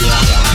Yeah.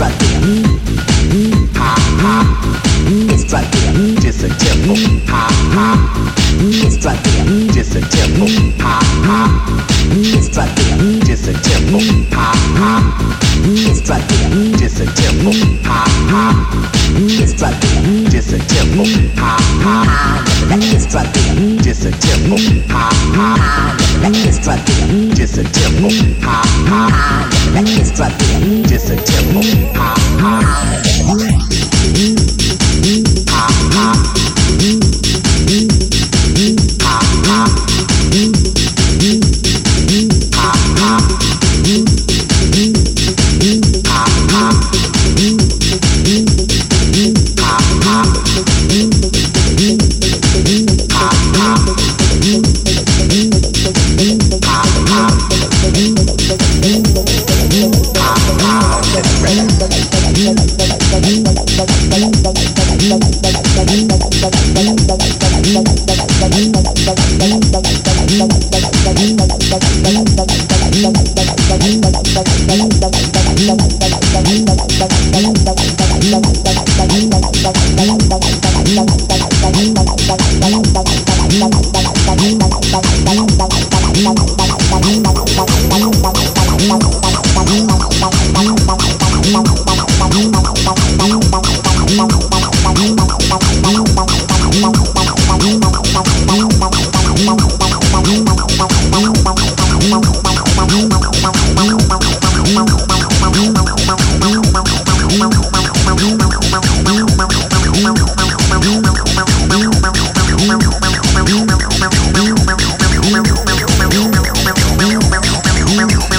right there. Mm-hmm. Mm-hmm. Ha ha. It's right there. Mm-hmm just a tempo, ha ha. Just right there, just a tempo, ha ha. Just right there, just a tempo, ha ha. Just right there, just a tempo, ha ha. Right there, just a tempo, ha ha. Right there, just a tempo, ha ha. Right there, just a tempo, ha ha. Right there, just a tempo, ha ha. Thank you.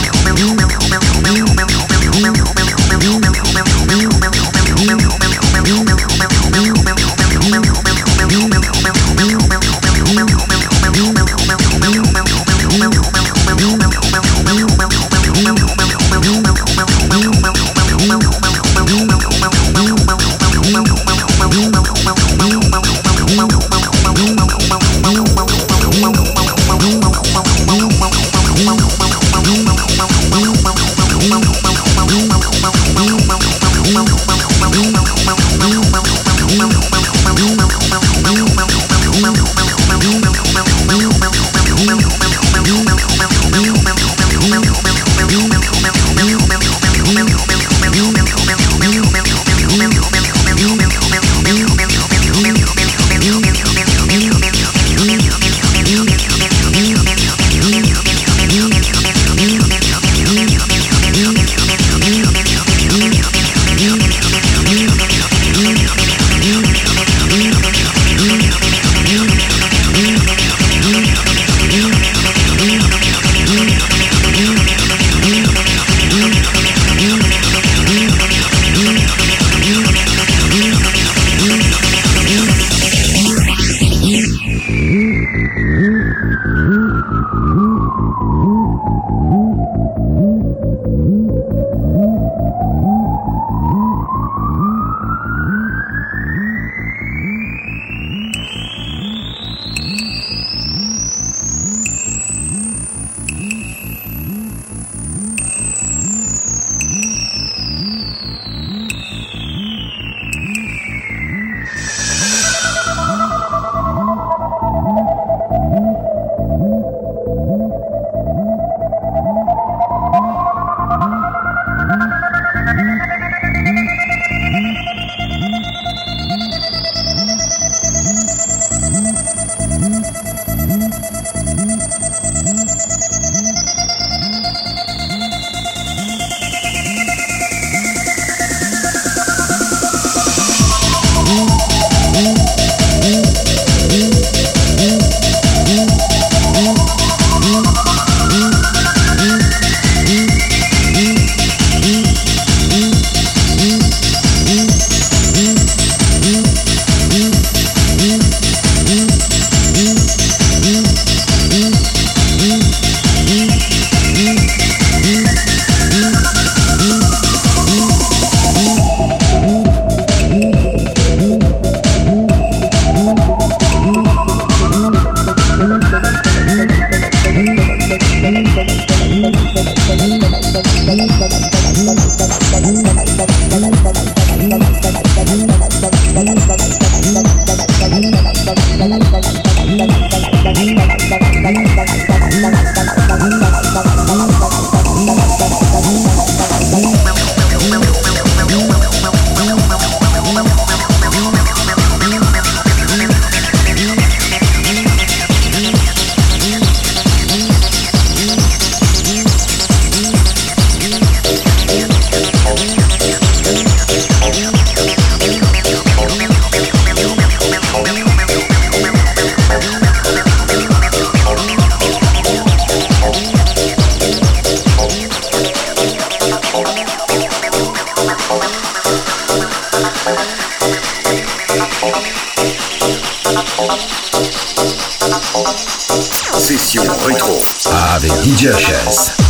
DJ HS.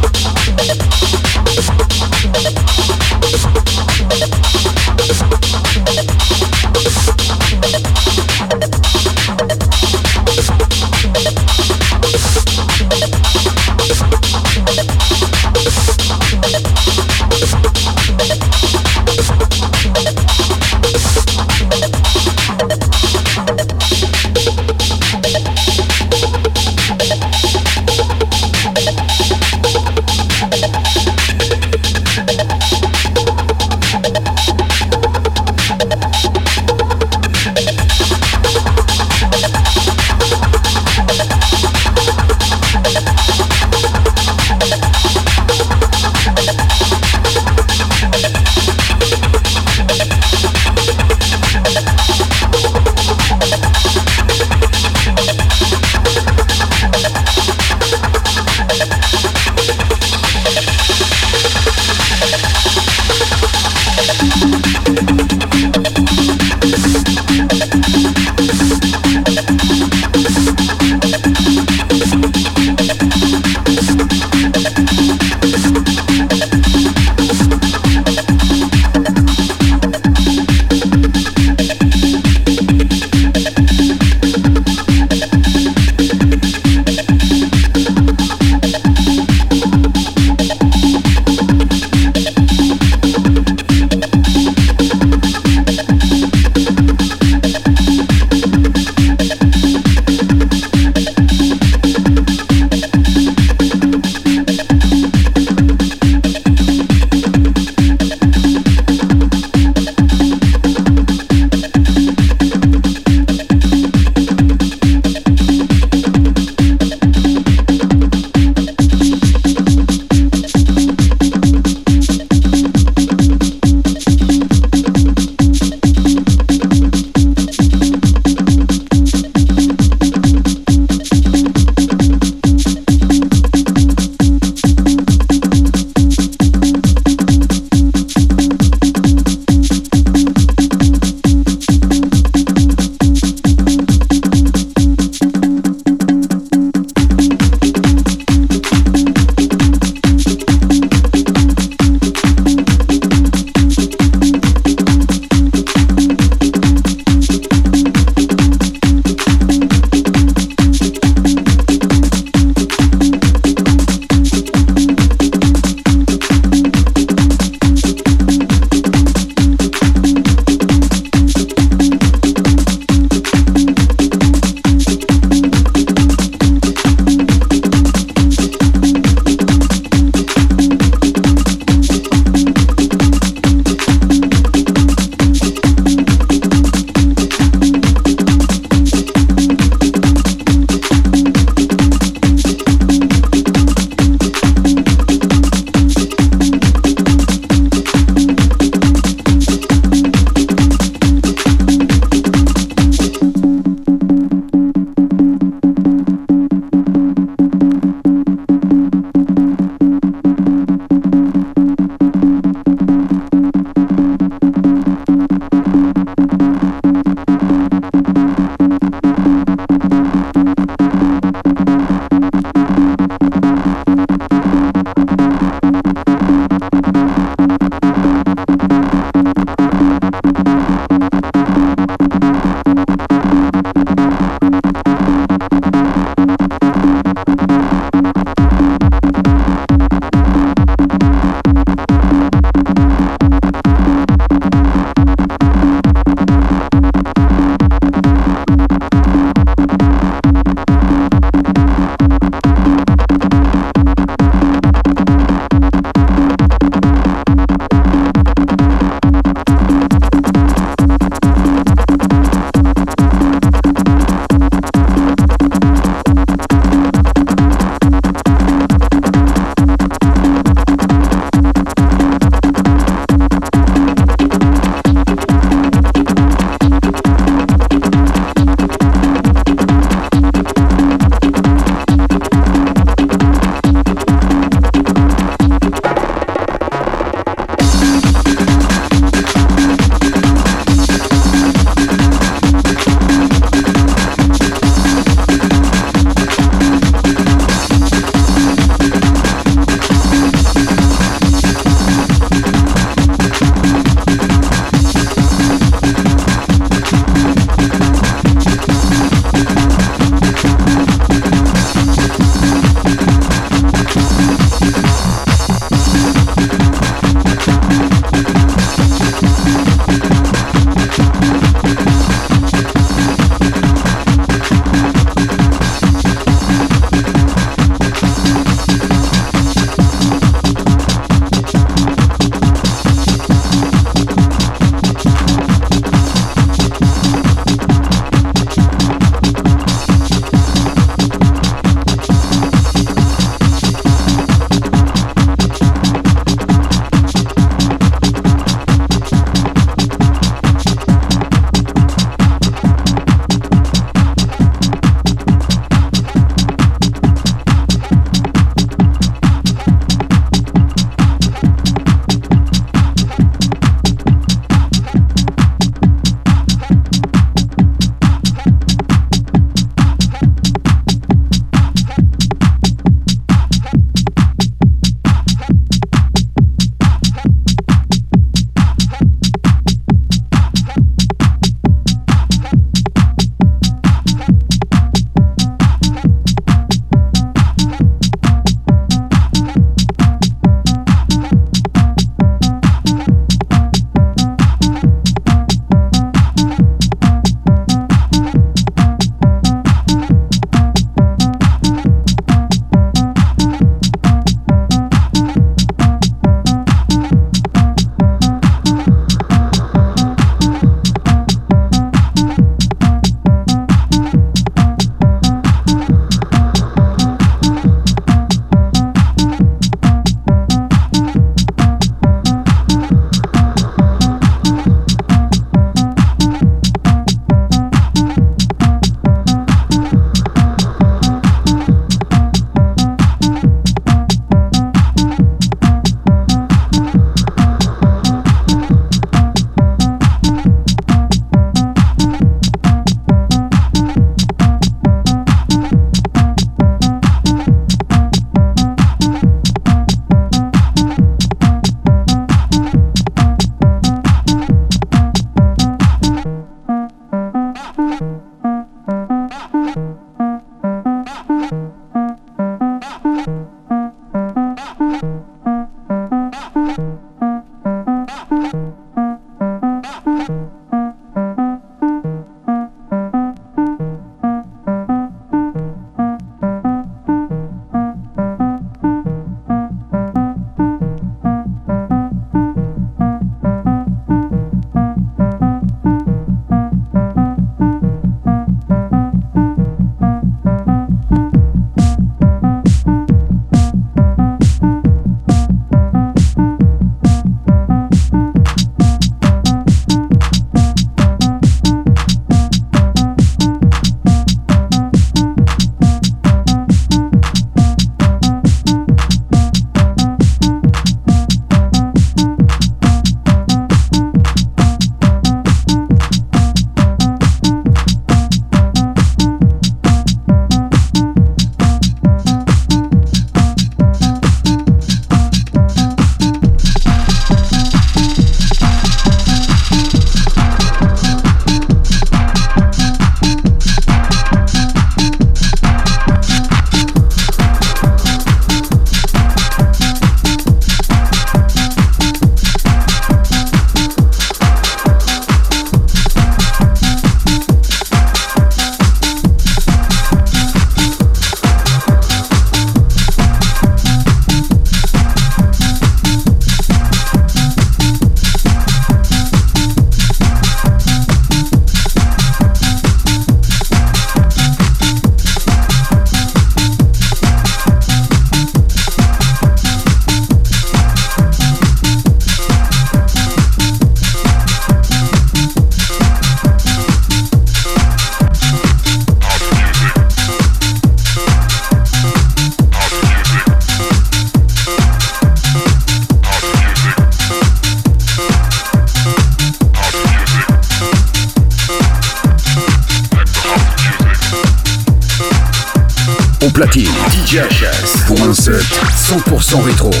son rétro.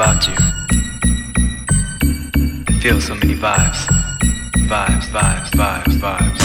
About you. And feel so many vibes. Vibes, vibes, vibes, vibes.